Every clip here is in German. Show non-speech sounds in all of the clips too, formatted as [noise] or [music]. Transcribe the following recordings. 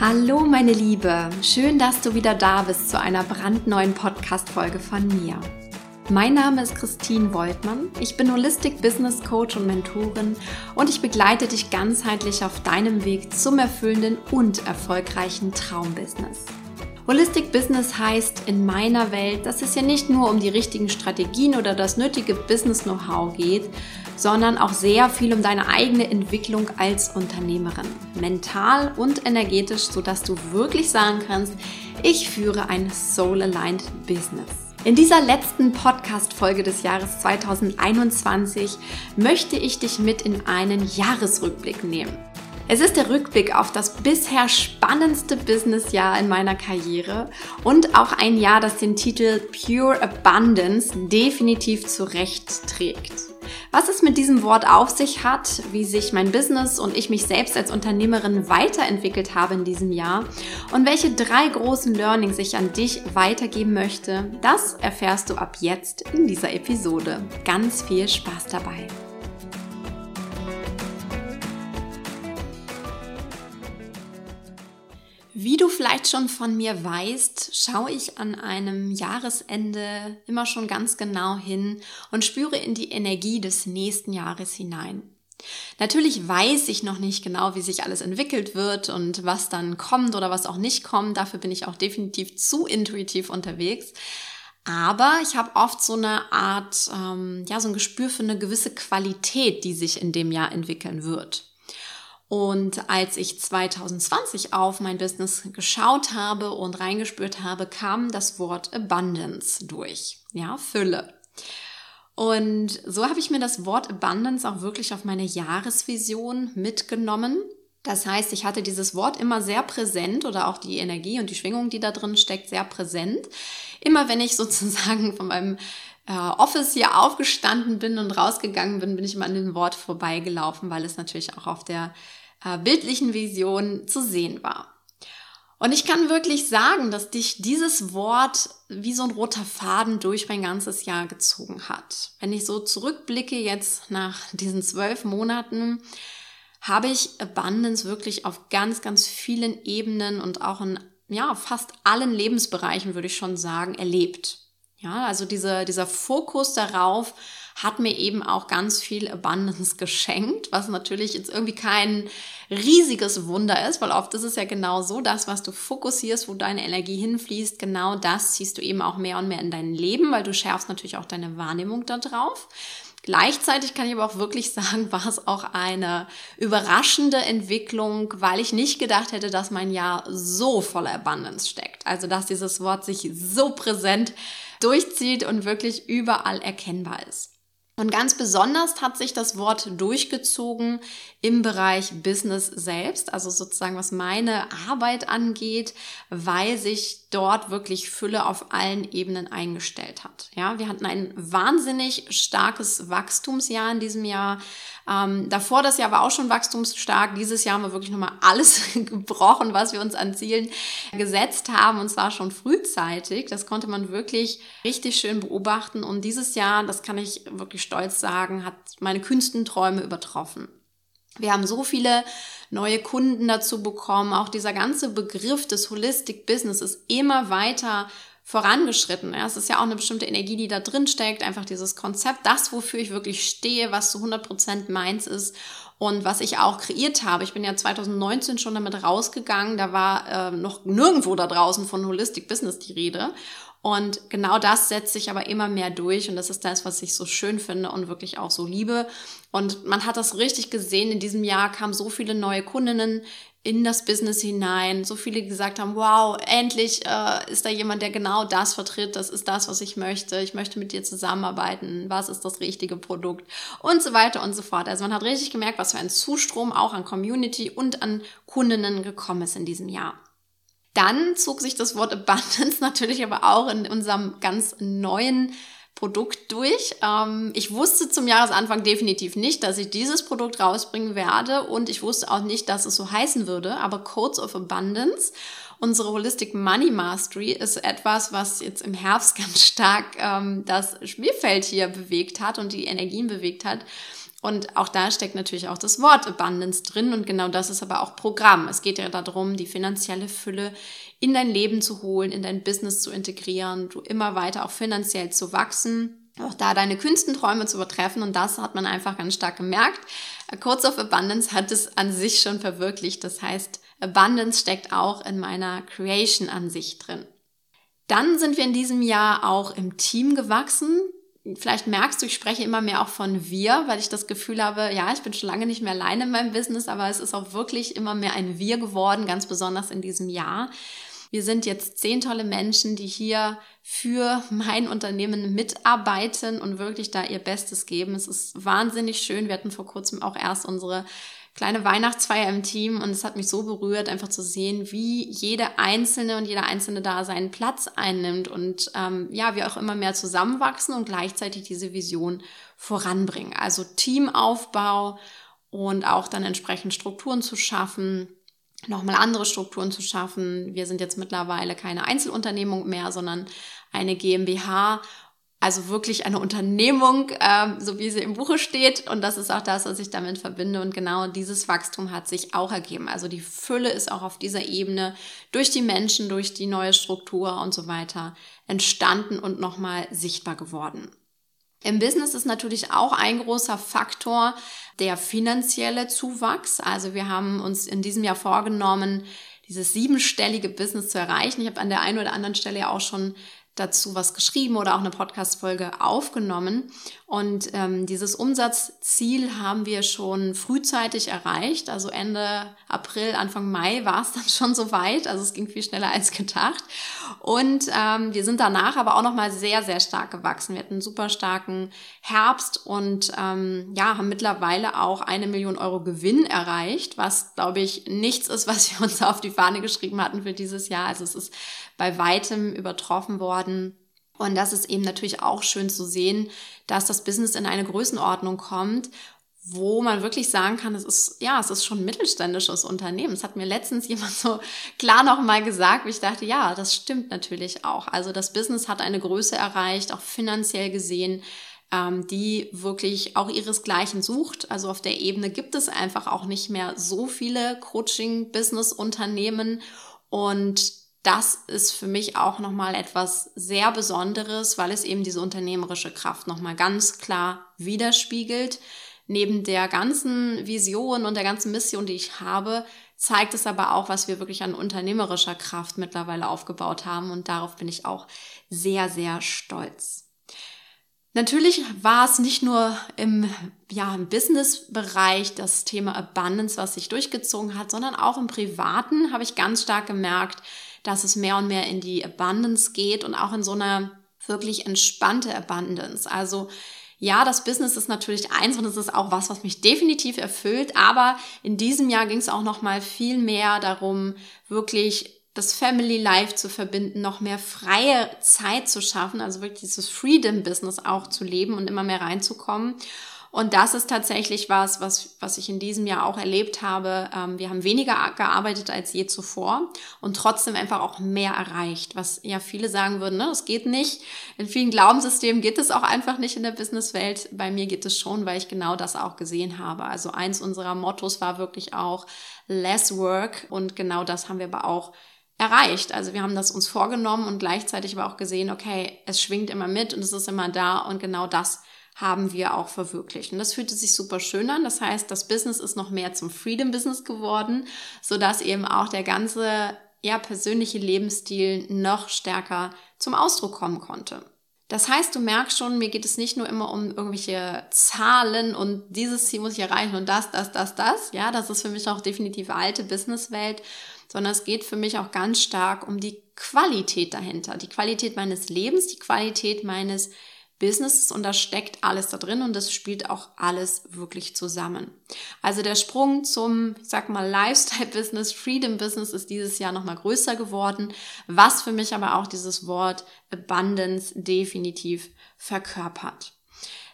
Hallo meine Liebe, schön, dass du wieder da bist zu einer brandneuen Podcast-Folge von mir. Mein Name ist Christine Woltmann, ich bin Holistic Business Coach und Mentorin und ich begleite dich ganzheitlich auf deinem Weg zum erfüllenden und erfolgreichen Traumbusiness. Holistic Business heißt in meiner Welt, dass es ja nicht nur um die richtigen Strategien oder das nötige Business-Know-how geht, sondern auch sehr viel um deine eigene Entwicklung als Unternehmerin, mental und energetisch, sodass du wirklich sagen kannst, ich führe ein Soul-Aligned Business. In dieser letzten Podcast-Folge des Jahres 2021 möchte ich dich mit in einen Jahresrückblick nehmen. Es ist der Rückblick auf das bisher spannendste Businessjahr in meiner Karriere und auch ein Jahr, das den Titel Pure Abundance definitiv zurecht trägt. Was es mit diesem Wort auf sich hat, wie sich mein Business und ich mich selbst als Unternehmerin weiterentwickelt habe in diesem Jahr und welche drei großen Learnings ich an dich weitergeben möchte, das erfährst du ab jetzt in dieser Episode. Ganz viel Spaß dabei. Wie du vielleicht schon von mir weißt, schaue ich an einem Jahresende immer schon ganz genau hin und spüre in die Energie des nächsten Jahres hinein. Natürlich weiß ich noch nicht genau, wie sich alles entwickelt wird und was dann kommt oder was auch nicht kommt. Dafür bin ich auch definitiv zu intuitiv unterwegs. Aber ich habe oft so eine Art, ähm, ja, so ein Gespür für eine gewisse Qualität, die sich in dem Jahr entwickeln wird. Und als ich 2020 auf mein Business geschaut habe und reingespürt habe, kam das Wort Abundance durch. Ja, Fülle. Und so habe ich mir das Wort Abundance auch wirklich auf meine Jahresvision mitgenommen. Das heißt, ich hatte dieses Wort immer sehr präsent oder auch die Energie und die Schwingung, die da drin steckt, sehr präsent. Immer wenn ich [laughs] sozusagen von meinem äh, Office hier aufgestanden bin und rausgegangen bin, bin ich immer an dem Wort vorbeigelaufen, weil es natürlich auch auf der äh, bildlichen Vision zu sehen war. Und ich kann wirklich sagen, dass dich dieses Wort wie so ein roter Faden durch mein ganzes Jahr gezogen hat. Wenn ich so zurückblicke jetzt nach diesen zwölf Monaten, habe ich Abundance wirklich auf ganz, ganz vielen Ebenen und auch in ja, fast allen Lebensbereichen, würde ich schon sagen, erlebt. Ja, also diese, dieser Fokus darauf, hat mir eben auch ganz viel Abundance geschenkt, was natürlich jetzt irgendwie kein riesiges Wunder ist, weil oft ist es ja genau so, das, was du fokussierst, wo deine Energie hinfließt, genau das ziehst du eben auch mehr und mehr in dein Leben, weil du schärfst natürlich auch deine Wahrnehmung da drauf. Gleichzeitig kann ich aber auch wirklich [laughs] sagen, war es auch eine überraschende Entwicklung, weil ich nicht gedacht hätte, dass mein Jahr so voller Abundance steckt. Also, dass dieses Wort sich so präsent durchzieht und wirklich überall erkennbar ist. Und ganz besonders hat sich das Wort durchgezogen im Bereich Business selbst, also sozusagen was meine Arbeit angeht, weil sich dort wirklich Fülle auf allen Ebenen eingestellt hat. Ja, wir hatten ein wahnsinnig starkes Wachstumsjahr in diesem Jahr. Ähm, davor das Jahr war auch schon wachstumsstark. Dieses Jahr haben wir wirklich nochmal alles [laughs] gebrochen, was wir uns an Zielen gesetzt haben und zwar schon frühzeitig. Das konnte man wirklich richtig schön beobachten und dieses Jahr, das kann ich wirklich stolz sagen, hat meine kühnsten Träume übertroffen. Wir haben so viele neue Kunden dazu bekommen. Auch dieser ganze Begriff des Holistic Business ist immer weiter vorangeschritten. Ja, es ist ja auch eine bestimmte Energie, die da drin steckt, einfach dieses Konzept, das, wofür ich wirklich stehe, was zu 100% meins ist und was ich auch kreiert habe. Ich bin ja 2019 schon damit rausgegangen, da war äh, noch nirgendwo da draußen von Holistic Business die Rede. Und genau das setzt sich aber immer mehr durch und das ist das, was ich so schön finde und wirklich auch so liebe. Und man hat das richtig gesehen. In diesem Jahr kamen so viele neue Kundinnen in das Business hinein. So viele gesagt haben, wow, endlich äh, ist da jemand, der genau das vertritt. Das ist das, was ich möchte. Ich möchte mit dir zusammenarbeiten. Was ist das richtige Produkt? Und so weiter und so fort. Also man hat richtig gemerkt, was für ein Zustrom auch an Community und an Kundinnen gekommen ist in diesem Jahr. Dann zog sich das Wort Abundance [laughs] natürlich aber auch in unserem ganz neuen Produkt durch. Ähm, ich wusste zum Jahresanfang definitiv nicht, dass ich dieses Produkt rausbringen werde und ich wusste auch nicht, dass es so heißen würde, aber Codes of Abundance. Unsere Holistic Money Mastery ist etwas, was jetzt im Herbst [laughs] ganz stark ähm, das Spielfeld hier bewegt hat und die Energien bewegt hat. Und auch da steckt natürlich auch das Wort Abundance drin und genau das ist aber auch Programm. Es geht ja darum, die finanzielle Fülle in dein Leben zu holen, in dein Business zu integrieren, du immer weiter auch finanziell zu wachsen, auch da deine Künstenträume zu übertreffen und das hat man einfach ganz stark gemerkt. Codes of Abundance hat es an sich schon verwirklicht. Das heißt, Abundance steckt auch in meiner Creation an sich drin. Dann sind wir in diesem Jahr auch im Team gewachsen vielleicht merkst du, ich spreche immer mehr auch von wir, weil ich das Gefühl habe, ja, ich bin schon lange nicht mehr alleine in meinem Business, aber es ist auch wirklich immer mehr ein Wir geworden, ganz besonders in diesem Jahr. Wir sind jetzt zehn tolle Menschen, die hier für mein Unternehmen mitarbeiten und wirklich da ihr Bestes geben. Es ist wahnsinnig schön. Wir hatten vor kurzem auch erst unsere kleine Weihnachtsfeier im Team und es hat mich so berührt, einfach zu sehen, wie jede Einzelne und jeder Einzelne da seinen Platz einnimmt und ähm, ja, wir auch immer mehr zusammenwachsen und gleichzeitig diese Vision voranbringen. Also Teamaufbau und auch dann entsprechend Strukturen zu schaffen, nochmal andere Strukturen zu schaffen. Wir sind jetzt mittlerweile keine Einzelunternehmung mehr, sondern eine GmbH also wirklich eine Unternehmung, ähm, so wie sie im Buche steht. Und das ist auch das, was ich damit verbinde. Und genau dieses Wachstum hat sich auch ergeben. Also die Fülle ist auch auf dieser Ebene durch die Menschen, durch die neue Struktur und so weiter entstanden und nochmal sichtbar geworden. Im Business ist natürlich auch ein großer Faktor der finanzielle Zuwachs. Also wir haben uns in diesem Jahr vorgenommen, dieses siebenstellige Business zu erreichen. Ich habe an der einen oder anderen Stelle ja auch schon dazu was geschrieben oder auch eine Podcast-Folge aufgenommen. Und ähm, dieses Umsatzziel haben wir schon frühzeitig erreicht. Also Ende April, Anfang Mai war es dann [laughs] schon soweit. Also es ging viel schneller als gedacht. Und ähm, wir sind danach aber auch nochmal sehr, sehr stark gewachsen. Wir hatten einen super starken Herbst und ähm, ja, haben mittlerweile auch eine Million Euro Gewinn erreicht, was, glaube ich, nichts ist, was wir uns [laughs] auf die Fahne geschrieben hatten für dieses Jahr. Also es ist bei weitem übertroffen worden. Und das ist eben natürlich auch schön zu sehen, dass das Business in eine Größenordnung kommt, wo man wirklich sagen kann, es ist, ja, es ist schon ein mittelständisches Unternehmen. Es hat mir letztens [laughs] jemand so klar nochmal gesagt, wie ich dachte, ja, das stimmt natürlich auch. Also das Business hat eine Größe erreicht, auch finanziell gesehen, ähm, die wirklich auch ihresgleichen sucht. Also auf der Ebene gibt es einfach auch nicht mehr so viele Coaching-Business-Unternehmen und das ist für mich auch nochmal etwas sehr Besonderes, weil es eben diese unternehmerische Kraft nochmal ganz klar widerspiegelt. Neben der ganzen Vision und der ganzen Mission, die ich habe, zeigt es aber auch, was wir wirklich an unternehmerischer Kraft mittlerweile aufgebaut haben und darauf bin ich auch sehr, sehr stolz. Natürlich war es nicht nur im, ja, im Business-Bereich das Thema Abundance, was sich durchgezogen hat, sondern auch im Privaten habe ich ganz stark gemerkt, dass es mehr und mehr in die Abundance geht und auch in so eine wirklich entspannte Abundance. Also ja, das Business ist natürlich eins und es ist auch was, was mich definitiv erfüllt. Aber in diesem Jahr ging es auch noch mal viel mehr darum, wirklich das Family Life zu verbinden, noch mehr freie Zeit zu schaffen, also wirklich dieses Freedom Business auch zu leben und immer mehr reinzukommen. Und das ist tatsächlich was, was, was ich in diesem Jahr auch erlebt habe. Ähm, wir haben weniger gearbeitet als je zuvor und trotzdem einfach auch mehr erreicht, was ja viele sagen würden, ne, es geht nicht. In vielen Glaubenssystemen geht es auch einfach nicht in der Businesswelt. Bei mir geht es schon, weil ich genau das auch gesehen habe. Also eins unserer Mottos war wirklich auch less work und genau das haben wir aber auch erreicht. Also wir haben das uns vorgenommen und gleichzeitig aber auch gesehen, okay, es schwingt immer mit und es ist immer da und genau das haben wir auch verwirklicht. Und das fühlte sich super schön an. Das heißt, das Business ist noch mehr zum Freedom Business geworden, sodass eben auch der ganze ja, persönliche Lebensstil noch stärker zum Ausdruck kommen konnte. Das heißt, du merkst schon, mir geht es nicht nur immer um irgendwelche Zahlen und dieses Ziel muss ich erreichen und das, das, das, das. Ja, das ist für mich auch definitiv alte Businesswelt, sondern es geht für mich auch ganz stark um die Qualität dahinter. Die Qualität meines Lebens, die Qualität meines Business und da steckt alles da drin und das spielt auch alles wirklich zusammen. Also der Sprung zum, ich sag mal, Lifestyle-Business, Freedom-Business ist dieses Jahr nochmal größer geworden, was für mich aber auch dieses Wort Abundance definitiv verkörpert.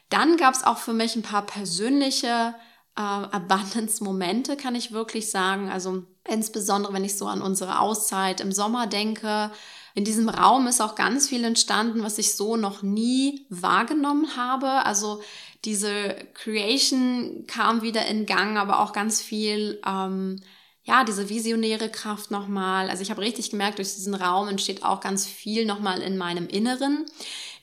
Dann gab es auch für mich ein paar persönliche äh, Abundance-Momente, kann ich wirklich sagen. Also insbesondere, wenn ich so an unsere Auszeit im Sommer denke, in diesem Raum ist auch ganz viel entstanden, was ich so noch nie wahrgenommen habe. Also diese Creation kam wieder in Gang, aber auch ganz viel, ähm, ja, diese visionäre Kraft nochmal. Also ich habe richtig gemerkt, durch diesen Raum entsteht auch ganz viel nochmal in meinem Inneren.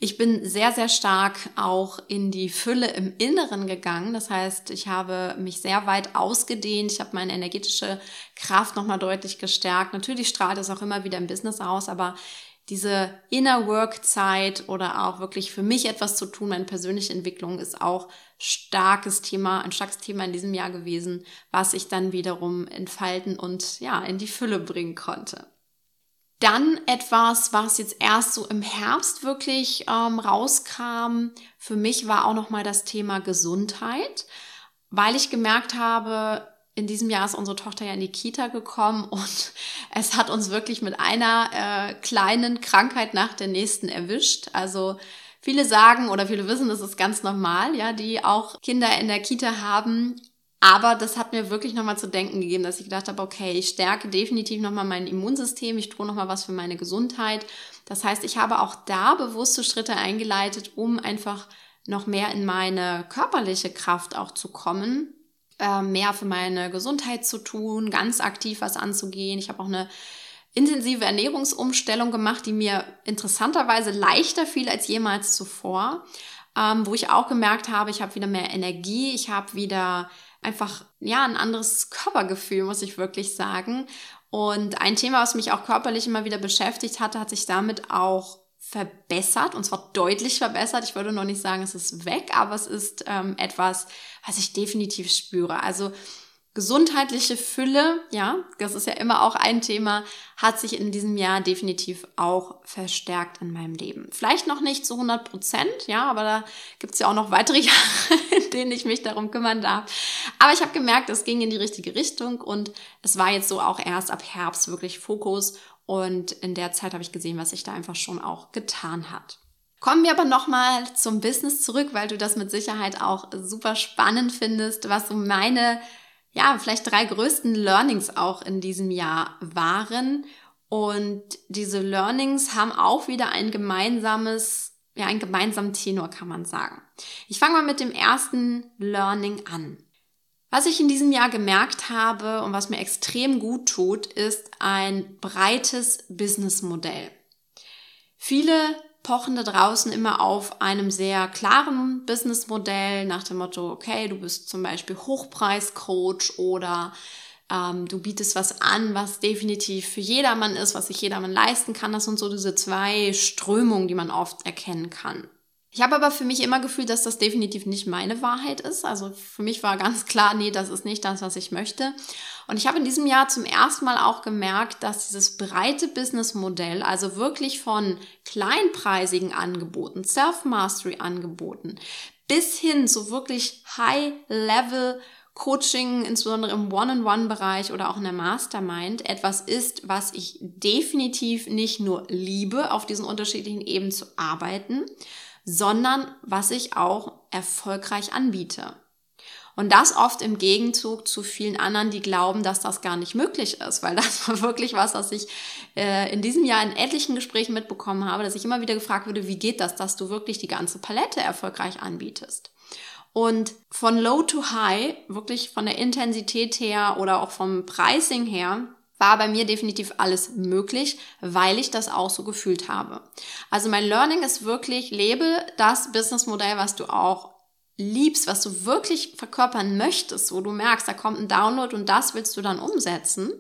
Ich bin sehr, sehr stark auch in die Fülle im Inneren gegangen. Das heißt, ich habe mich sehr weit ausgedehnt. Ich habe meine energetische Kraft nochmal deutlich gestärkt. Natürlich strahlt es auch immer wieder im Business aus, aber diese Inner Work Zeit oder auch wirklich für mich etwas zu tun, meine persönliche Entwicklung ist auch starkes Thema, ein starkes Thema in diesem Jahr gewesen, was ich dann wiederum entfalten und ja, in die Fülle bringen konnte. Dann etwas, was jetzt erst so im Herbst wirklich ähm, rauskam, für mich war auch nochmal das Thema Gesundheit, weil ich gemerkt habe, in diesem Jahr ist unsere Tochter ja in die Kita gekommen [laughs] und es hat uns wirklich mit einer äh, kleinen Krankheit nach der nächsten erwischt. Also viele sagen oder viele wissen, das ist ganz normal, ja, die auch Kinder in der Kita haben. Aber das hat mir wirklich nochmal zu denken gegeben, dass ich gedacht habe, okay, ich stärke definitiv nochmal mein Immunsystem, ich tue nochmal was für meine Gesundheit. Das heißt, ich habe auch da bewusste Schritte eingeleitet, um einfach noch mehr in meine körperliche Kraft auch zu kommen äh, mehr für meine Gesundheit zu tun, ganz aktiv was anzugehen. Ich habe auch eine intensive Ernährungsumstellung gemacht, die mir interessanterweise leichter fiel als jemals zuvor, ähm, wo ich auch gemerkt habe, ich habe wieder mehr Energie, ich habe wieder einfach ja ein anderes Körpergefühl, muss ich wirklich sagen. Und ein Thema, was mich auch körperlich immer wieder beschäftigt hatte, hat sich damit auch verbessert und zwar deutlich verbessert. Ich würde noch nicht sagen, es ist weg, aber es ist ähm, etwas, was ich definitiv spüre. Also gesundheitliche Fülle, ja, das ist ja immer auch ein Thema, hat sich in diesem Jahr definitiv auch verstärkt in meinem Leben. Vielleicht noch nicht zu 100 Prozent, ja, aber da gibt's ja auch noch weitere [laughs] Jahre, in denen ich mich darum kümmern darf. Aber ich habe gemerkt, es ging in die richtige Richtung und es war jetzt so auch erst ab Herbst wirklich Fokus und in der Zeit habe ich gesehen, was sich da einfach schon auch getan hat. Kommen wir aber nochmal zum Business zurück, weil du das mit Sicherheit auch super spannend findest, was so meine, ja, vielleicht drei größten Learnings auch in diesem Jahr waren. Und diese Learnings haben auch wieder ein gemeinsames, ja, einen gemeinsamen Tenor, kann man sagen. Ich fange mal mit dem ersten Learning an. Was ich in diesem Jahr gemerkt habe und was mir extrem gut tut, ist ein breites Businessmodell. Viele pochen da draußen immer auf einem sehr klaren Businessmodell nach dem Motto, okay, du bist zum Beispiel Hochpreiscoach oder ähm, du bietest was an, was definitiv für jedermann ist, was sich jedermann leisten kann. Das sind so diese zwei Strömungen, die man oft erkennen kann. Ich habe aber für mich immer gefühlt, dass das definitiv nicht meine Wahrheit ist. Also für mich war ganz klar, nee, das ist nicht das, was ich möchte. Und ich habe in diesem Jahr zum ersten Mal auch gemerkt, dass dieses breite Businessmodell, also wirklich von kleinpreisigen Angeboten, Self-Mastery-Angeboten, bis hin zu wirklich High-Level Coaching, insbesondere im One-on-One-Bereich oder auch in der Mastermind, etwas ist, was ich definitiv nicht nur liebe, auf diesen unterschiedlichen Ebenen zu arbeiten, sondern was ich auch erfolgreich anbiete. Und das oft im Gegenzug zu vielen anderen, die glauben, dass das gar nicht möglich ist, weil das war wirklich was, was ich äh, in diesem Jahr in etlichen Gesprächen mitbekommen habe, dass ich immer wieder gefragt wurde, wie geht das, dass du wirklich die ganze Palette erfolgreich anbietest. Und von low to high, wirklich von der Intensität her oder auch vom Pricing her, war bei mir definitiv alles möglich, weil ich das auch so gefühlt habe. Also mein Learning ist wirklich, lebe das Businessmodell, was du auch liebst, was du wirklich verkörpern möchtest, wo du merkst, da kommt ein Download und das willst du dann umsetzen.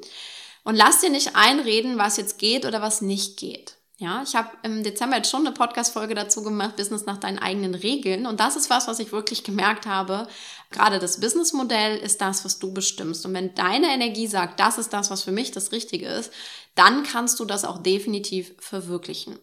Und lass dir nicht einreden, was jetzt geht oder was nicht geht. Ja, ich habe im Dezember jetzt schon eine Podcast-Folge dazu gemacht, Business nach deinen eigenen Regeln. Und das ist was, was ich wirklich gemerkt habe. Gerade das Businessmodell ist das, was du bestimmst. Und wenn deine Energie sagt, das ist das, was für mich das Richtige ist, dann kannst du das auch definitiv verwirklichen.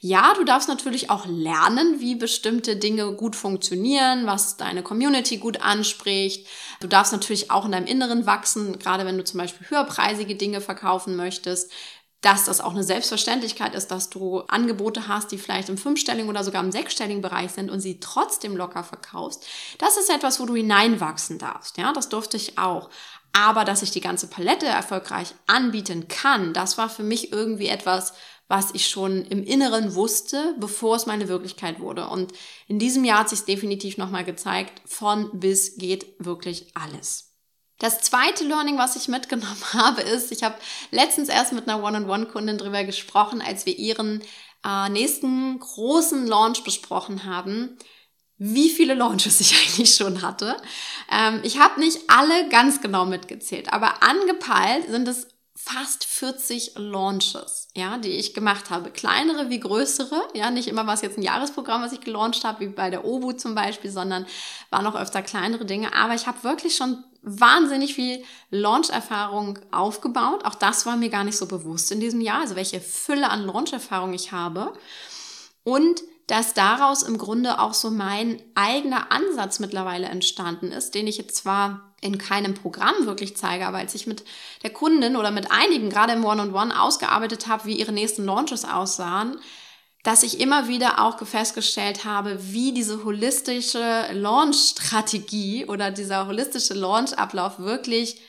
Ja, du darfst natürlich auch lernen, wie bestimmte Dinge gut funktionieren, was deine Community gut anspricht. Du darfst natürlich auch in deinem Inneren wachsen, gerade wenn du zum Beispiel höherpreisige Dinge verkaufen möchtest dass das auch eine Selbstverständlichkeit ist, dass du Angebote hast, die vielleicht im fünfstelligen oder sogar im sechsstelligen Bereich sind und sie trotzdem locker verkaufst. Das ist etwas, wo du hineinwachsen darfst. Ja, das durfte ich auch. Aber dass ich die ganze Palette erfolgreich anbieten kann, das war für mich irgendwie etwas, was ich schon im Inneren wusste, bevor es meine Wirklichkeit wurde. Und in diesem Jahr hat sich definitiv nochmal gezeigt, von bis geht wirklich alles. Das zweite Learning, was ich mitgenommen [laughs] habe, ist, ich habe letztens erst mit einer One-on-One-Kundin drüber gesprochen, als wir ihren äh, nächsten großen Launch besprochen haben, wie viele Launches [laughs] ich eigentlich schon hatte. Ähm, ich habe nicht alle ganz genau mitgezählt, aber angepeilt sind es fast 40 Launches, ja, die ich gemacht habe. Kleinere wie größere, ja, nicht immer war es jetzt ein Jahresprogramm, was ich gelauncht habe, wie bei der OBU zum Beispiel, sondern waren auch öfter kleinere Dinge. Aber ich habe wirklich schon wahnsinnig viel Launch-Erfahrung aufgebaut. Auch das war mir gar nicht so bewusst in diesem Jahr, also welche Fülle an Launch-Erfahrung ich habe. Und dass daraus im Grunde auch so mein eigener Ansatz mittlerweile entstanden ist, den ich jetzt zwar in keinem Programm wirklich zeige, aber als ich mit der Kundin oder mit einigen gerade im One-on-One -on -One ausgearbeitet habe, wie ihre nächsten Launches aussahen, dass ich immer wieder auch festgestellt habe, wie diese holistische Launch-Strategie oder dieser holistische Launch-Ablauf wirklich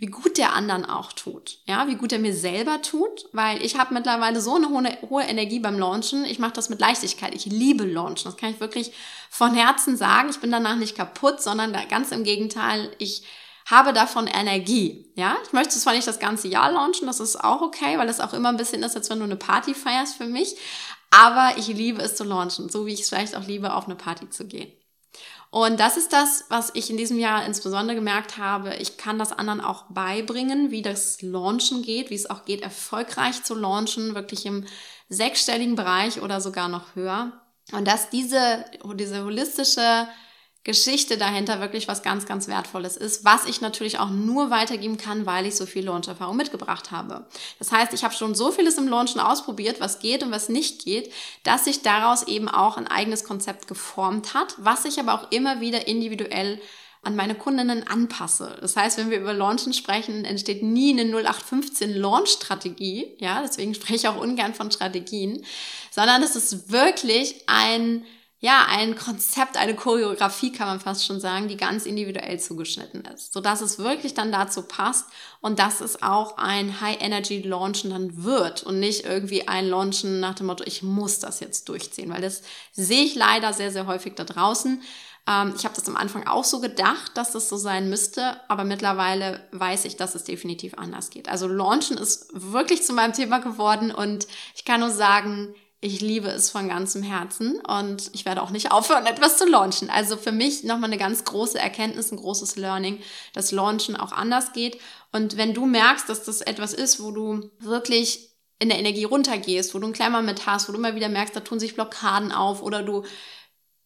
wie gut der anderen auch tut. Ja, wie gut er mir selber tut, weil ich habe mittlerweile so eine hohe, Energie beim Launchen. Ich mache das mit Leichtigkeit. Ich liebe Launchen. Das kann ich wirklich von Herzen sagen. Ich bin danach nicht kaputt, sondern ganz im Gegenteil, ich habe davon Energie. Ja, ich möchte zwar nicht das ganze Jahr launchen, das ist auch okay, weil das auch immer ein bisschen ist, als wenn du eine Party feierst für mich. Aber ich liebe es zu launchen, so wie ich es vielleicht auch liebe, auf eine Party zu gehen. Und das ist das, was ich in diesem Jahr insbesondere gemerkt habe. Ich kann das anderen auch beibringen, wie das Launchen geht, wie es auch geht, erfolgreich zu launchen, wirklich im sechsstelligen Bereich oder sogar noch höher. Und dass diese, diese holistische Geschichte dahinter wirklich was ganz, ganz Wertvolles ist, was ich natürlich auch nur weitergeben kann, weil ich so viel Launch-Erfahrung mitgebracht habe. Das heißt, ich habe schon so vieles im Launchen ausprobiert, was geht und was nicht geht, dass sich daraus eben auch ein eigenes Konzept geformt hat, was ich aber auch immer wieder individuell an meine Kundinnen anpasse. Das heißt, wenn wir über Launchen sprechen, entsteht nie eine 0815 Launch-Strategie. Ja, deswegen [laughs] spreche ich auch ungern von Strategien, sondern es ist wirklich ein ja, ein Konzept, eine Choreografie kann man fast schon sagen, die ganz individuell zugeschnitten ist, so dass es wirklich dann dazu passt und dass es auch ein High Energy Launchen dann wird und nicht irgendwie ein Launchen nach dem Motto, ich muss das jetzt durchziehen, weil das sehe ich leider sehr, sehr häufig da draußen. Ähm, ich habe das am Anfang auch so gedacht, dass das so sein müsste, aber mittlerweile weiß ich, dass es definitiv anders geht. Also Launchen ist wirklich zu meinem Thema geworden und ich kann nur sagen, ich liebe es von ganzem Herzen und ich werde auch nicht aufhören, etwas zu launchen. Also für mich nochmal eine ganz große Erkenntnis, ein großes Learning, dass Launchen auch anders geht. Und wenn du merkst, dass das etwas ist, wo du wirklich in der Energie runtergehst, wo du einen Klemmer mit hast, wo du immer wieder merkst, da tun sich Blockaden auf oder du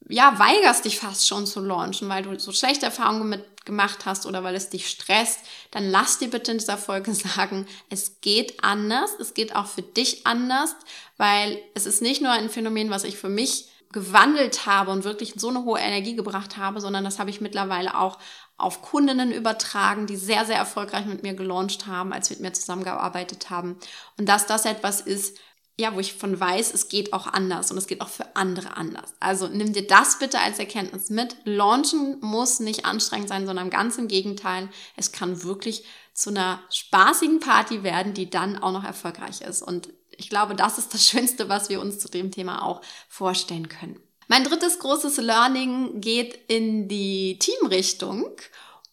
ja, weigerst dich fast schon zu launchen, weil du so schlechte Erfahrungen mit gemacht hast oder weil es dich stresst, dann lass dir bitte in dieser Folge [laughs] sagen, es geht anders, es geht auch für dich anders, weil es ist nicht nur ein Phänomen, was ich für mich gewandelt habe und wirklich so eine hohe Energie gebracht habe, sondern das habe ich mittlerweile auch auf Kundinnen übertragen, die sehr, sehr erfolgreich mit mir gelauncht haben, als wir mit mir zusammengearbeitet haben. Und dass das etwas ist, ja, wo ich von weiß, es geht auch anders und es geht auch für andere anders. Also nimm dir das bitte als Erkenntnis mit. Launchen muss nicht anstrengend sein, sondern ganz im Gegenteil. Es kann wirklich zu einer spaßigen Party werden, die dann auch noch erfolgreich ist. Und ich glaube, das ist das [laughs] Schönste, was wir uns zu dem Thema auch vorstellen können. Mein drittes großes Learning geht in die Teamrichtung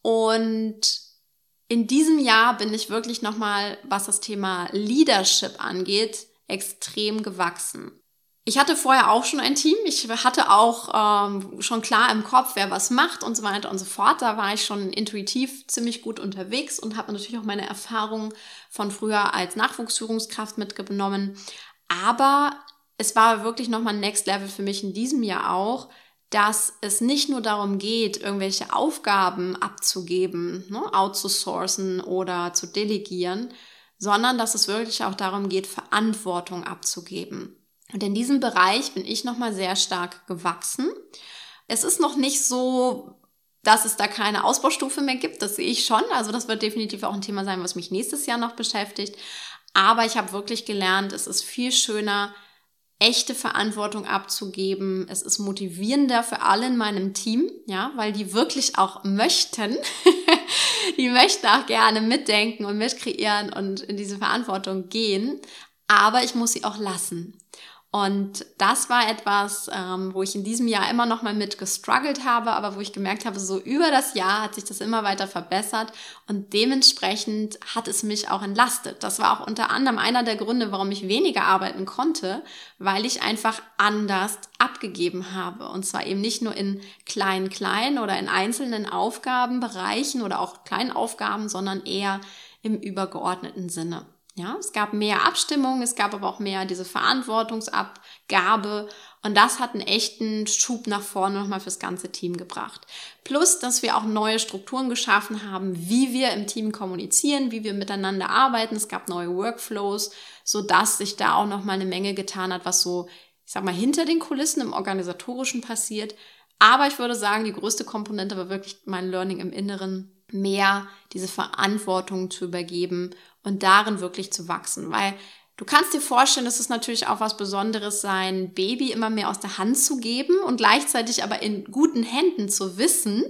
und in diesem Jahr bin ich wirklich nochmal, was das Thema Leadership angeht, extrem gewachsen. Ich hatte vorher auch schon ein Team. Ich hatte auch ähm, schon klar im Kopf, wer was macht und so weiter und so fort. Da war ich schon intuitiv ziemlich gut unterwegs und habe natürlich auch meine Erfahrungen von früher als Nachwuchsführungskraft mitgenommen. Aber es war wirklich nochmal Next Level für mich in diesem Jahr auch, dass es nicht nur darum geht, irgendwelche Aufgaben abzugeben, ne, outzusourcen oder zu delegieren, sondern dass es wirklich auch darum geht, Verantwortung abzugeben. Und in diesem Bereich bin ich nochmal sehr stark gewachsen. Es ist noch nicht so, dass es da keine Ausbaustufe mehr gibt, das sehe ich schon. Also das wird definitiv auch ein Thema sein, was mich nächstes Jahr noch beschäftigt. Aber ich habe wirklich gelernt, es ist viel schöner, echte Verantwortung abzugeben. Es ist motivierender für alle in meinem Team, ja, weil die wirklich auch möchten. [laughs] die möchten auch gerne mitdenken und mitkreieren und in diese Verantwortung gehen. aber ich muss sie auch lassen. Und das war etwas, ähm, wo ich in diesem Jahr immer noch mal mit gestruggelt habe, aber wo ich gemerkt habe, so über das Jahr hat sich das immer weiter verbessert und dementsprechend hat es mich auch entlastet. Das war auch unter anderem einer der Gründe, warum ich weniger arbeiten konnte, weil ich einfach anders abgegeben habe. Und zwar eben nicht nur in kleinen, kleinen oder in einzelnen Aufgabenbereichen oder auch kleinen Aufgaben, sondern eher im übergeordneten Sinne. Ja, es gab mehr Abstimmung, es gab aber auch mehr diese Verantwortungsabgabe und das hat einen echten Schub nach vorne nochmal fürs ganze Team gebracht. Plus, dass wir auch neue Strukturen geschaffen haben, wie wir im Team kommunizieren, wie wir miteinander arbeiten. Es gab neue Workflows, so dass sich da auch nochmal eine Menge getan hat, was so, ich sag mal, hinter den Kulissen im Organisatorischen passiert. Aber ich würde sagen, die größte Komponente war wirklich mein Learning im Inneren, mehr diese Verantwortung zu übergeben und darin wirklich zu wachsen. Weil du kannst dir vorstellen, dass es natürlich auch was Besonderes sein, Baby immer mehr aus der Hand zu geben und gleichzeitig aber in guten Händen zu wissen.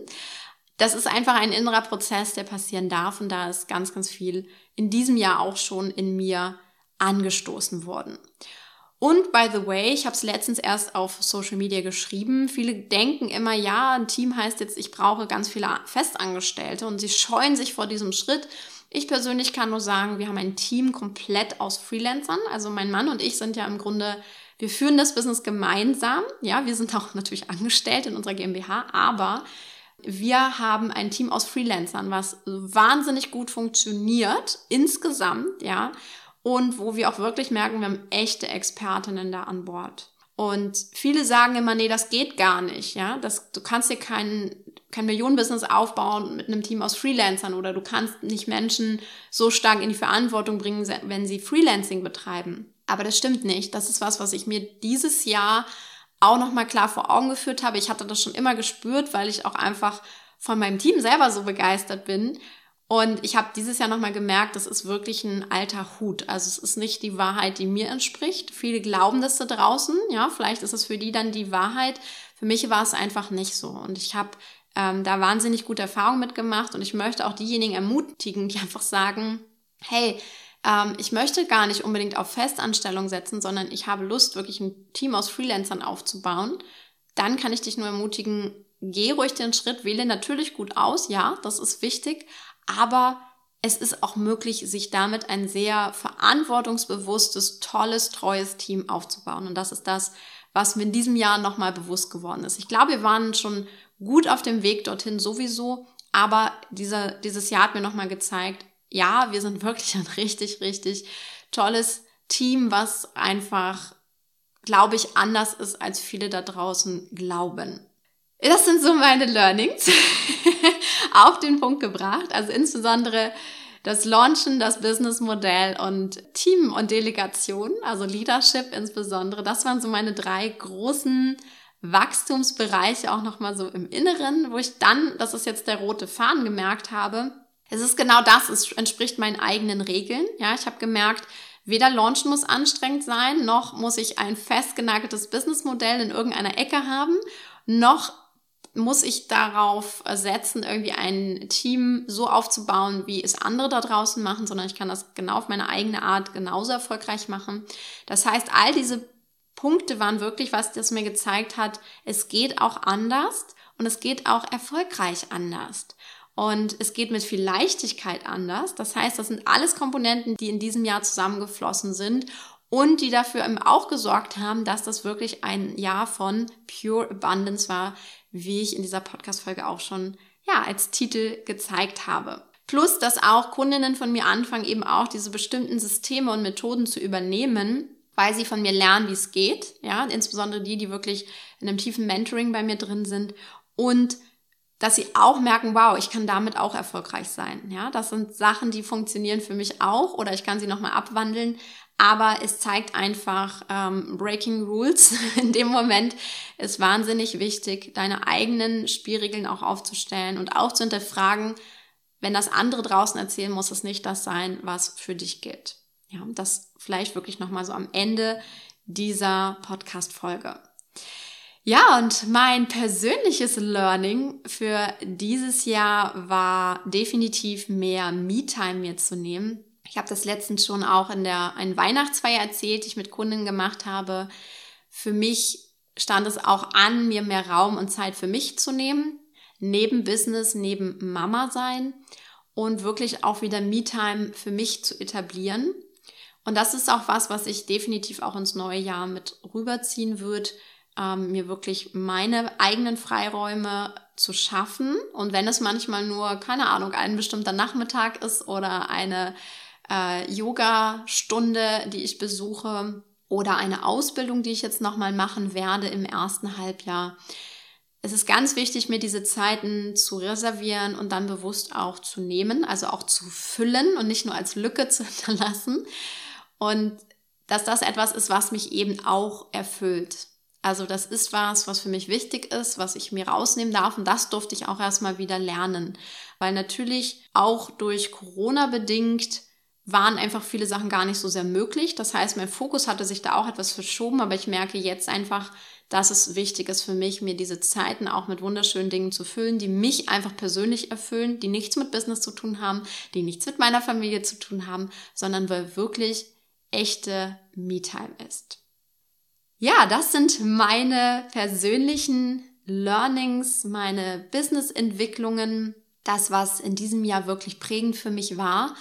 Das ist einfach ein innerer Prozess, der passieren darf und da ist ganz, ganz viel in diesem Jahr auch schon in mir angestoßen worden. Und by the way, ich habe es letztens erst auf Social Media geschrieben. Viele denken immer, ja, ein Team heißt jetzt, ich brauche ganz viele Festangestellte und sie scheuen sich vor diesem Schritt. Ich persönlich kann nur sagen, wir haben ein Team komplett aus Freelancern. Also mein Mann und ich sind ja im Grunde, wir führen das Business gemeinsam. Ja, wir sind auch [laughs] natürlich angestellt in unserer GmbH, aber wir haben ein Team aus Freelancern, was wahnsinnig gut funktioniert insgesamt, ja, und wo wir auch wirklich merken, wir haben echte Expertinnen da an Bord. Und viele sagen immer, nee, das geht gar nicht, ja. Das, du kannst dir kein, kein Millionenbusiness aufbauen mit einem Team aus Freelancern oder du kannst nicht Menschen so stark in die Verantwortung bringen, wenn sie Freelancing betreiben. Aber das stimmt nicht. Das ist was, was ich mir dieses Jahr auch nochmal klar vor Augen geführt habe. Ich hatte das schon immer gespürt, weil ich auch einfach von meinem Team selber so begeistert bin und ich habe dieses Jahr nochmal gemerkt, das ist wirklich ein alter Hut. Also es ist nicht die Wahrheit, die mir entspricht. Viele glauben das da draußen. Ja, vielleicht ist es für die dann die Wahrheit. Für mich war es einfach nicht so. Und ich habe ähm, da wahnsinnig gute Erfahrungen mitgemacht. Und ich möchte auch diejenigen ermutigen, die [laughs] einfach sagen, hey, ähm, ich möchte gar nicht unbedingt auf Festanstellung setzen, sondern ich habe Lust, wirklich ein Team aus Freelancern aufzubauen. Dann kann ich dich nur ermutigen, geh ruhig den Schritt, wähle natürlich gut aus. Ja, das ist wichtig aber es ist auch möglich, sich damit ein sehr verantwortungsbewusstes, tolles, treues Team aufzubauen. Und das ist das, was mir in diesem Jahr nochmal bewusst geworden ist. Ich glaube, wir waren schon gut auf dem Weg dorthin sowieso, aber dieser, dieses Jahr hat mir nochmal gezeigt, ja, wir sind [laughs] wirklich ein richtig, richtig tolles Team, was einfach, glaube ich, anders ist, als viele da draußen glauben. Das sind so meine Learnings [laughs] auf den Punkt gebracht. Also insbesondere das Launchen, das Businessmodell und Team und Delegation, also Leadership insbesondere. Das waren so meine drei großen Wachstumsbereiche auch nochmal so im Inneren, wo ich dann, das ist jetzt der rote Faden, gemerkt habe, es ist genau das, es entspricht meinen eigenen Regeln. Ja, ich habe gemerkt, weder Launchen muss anstrengend sein, noch muss ich ein festgenageltes Businessmodell in irgendeiner Ecke haben, noch muss ich darauf setzen, irgendwie ein Team so aufzubauen, wie es andere da draußen machen, sondern ich kann das genau auf meine eigene Art genauso erfolgreich machen. Das heißt, all diese Punkte waren wirklich, was das mir gezeigt hat, es geht auch anders und es geht auch erfolgreich anders. Und es geht mit viel Leichtigkeit anders. Das heißt, das sind alles Komponenten, die in diesem Jahr zusammengeflossen sind und die dafür eben auch gesorgt haben, dass das wirklich ein Jahr von Pure Abundance war, wie ich in dieser Podcast-Folge auch schon ja, als Titel gezeigt habe. Plus, dass auch Kundinnen von mir anfangen, eben auch diese bestimmten Systeme und Methoden zu übernehmen, weil sie von mir lernen, wie es geht. Ja, insbesondere die, die wirklich in einem tiefen Mentoring bei mir drin sind. Und dass sie auch merken, wow, ich kann damit auch erfolgreich sein. Ja, das sind Sachen, die funktionieren für mich auch oder ich kann sie nochmal abwandeln. Aber es zeigt einfach, ähm, Breaking Rules [laughs] in dem Moment ist wahnsinnig wichtig, deine eigenen Spielregeln auch aufzustellen und auch zu hinterfragen, wenn das andere draußen erzählen, muss es nicht das sein, was für dich gilt. Ja, das vielleicht wirklich nochmal so am Ende dieser Podcast-Folge. Ja, und mein persönliches Learning für dieses Jahr war definitiv mehr Me-Time mir zu nehmen. Ich habe das letztens schon auch in der einen Weihnachtsfeier erzählt, die ich mit Kunden gemacht habe. Für mich stand es auch an, mir mehr Raum und Zeit für mich zu nehmen, neben Business, neben Mama sein und wirklich auch wieder Me-Time für mich zu etablieren. Und das ist auch was, was ich definitiv auch ins neue Jahr mit rüberziehen wird, ähm, mir wirklich meine eigenen Freiräume zu schaffen. Und wenn es manchmal nur, keine Ahnung, ein bestimmter Nachmittag ist oder eine äh, Yoga-Stunde, die ich besuche oder eine Ausbildung, die ich jetzt nochmal machen werde im ersten Halbjahr. Es ist ganz wichtig, mir diese Zeiten zu reservieren und dann bewusst auch zu nehmen, also auch zu füllen und nicht nur als Lücke [laughs] zu hinterlassen. Und dass das etwas ist, was mich eben auch erfüllt. Also das ist was, was für mich wichtig ist, was ich mir rausnehmen darf und das durfte ich auch erstmal wieder lernen, weil natürlich auch durch Corona bedingt waren einfach viele Sachen gar nicht so sehr möglich. Das heißt, mein Fokus hatte sich da auch etwas verschoben, aber ich merke jetzt einfach, dass es wichtig ist für mich, mir diese Zeiten auch mit wunderschönen Dingen zu füllen, die mich einfach persönlich erfüllen, die nichts mit Business zu tun haben, die nichts mit meiner Familie zu tun haben, sondern weil wirklich echte Me-Time ist. Ja, das sind meine persönlichen Learnings, meine Business-Entwicklungen, das, was in diesem Jahr wirklich prägend für mich war.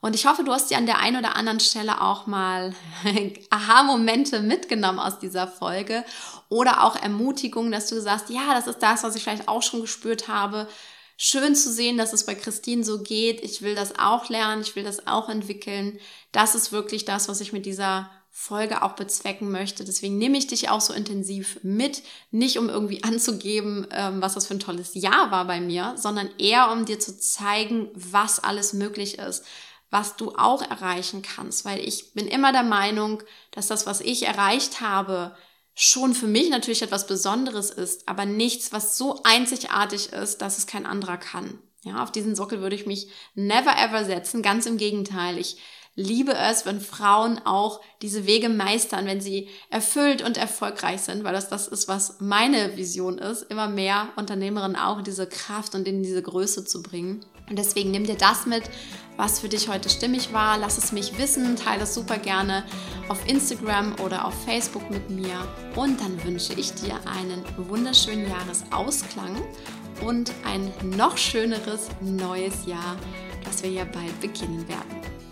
Und ich hoffe, du hast dir an der einen oder anderen Stelle auch mal [laughs] Aha-Momente mitgenommen aus dieser Folge oder auch Ermutigung, dass du sagst, ja, das ist das, was ich vielleicht auch schon gespürt habe. Schön zu sehen, dass es bei Christine so geht. Ich will das auch lernen, ich will das auch entwickeln. Das ist wirklich das, was ich mit dieser Folge auch bezwecken möchte. Deswegen nehme ich dich auch so intensiv mit, nicht um irgendwie [laughs] anzugeben, ähm, was das für ein tolles Jahr war bei mir, sondern eher um dir zu zeigen, was alles möglich ist, was du auch erreichen kannst, weil ich bin immer der Meinung, dass das, was ich erreicht habe, schon für mich natürlich etwas Besonderes ist, aber nichts, was so einzigartig ist, dass es kein anderer kann. Ja, auf diesen Sockel würde ich mich never ever setzen. Ganz im Gegenteil. Ich liebe es, wenn Frauen auch diese Wege meistern, wenn sie erfüllt und erfolgreich sind, weil das das ist, was meine Vision ist, immer mehr Unternehmerinnen auch diese Kraft und in diese Größe zu bringen. Und deswegen nimm dir das mit, was für dich heute stimmig war. Lass es mich wissen, teile es super gerne auf Instagram oder auf Facebook mit mir. Und dann wünsche ich dir einen wunderschönen Jahresausklang und ein noch schöneres neues Jahr, das wir ja bald beginnen werden.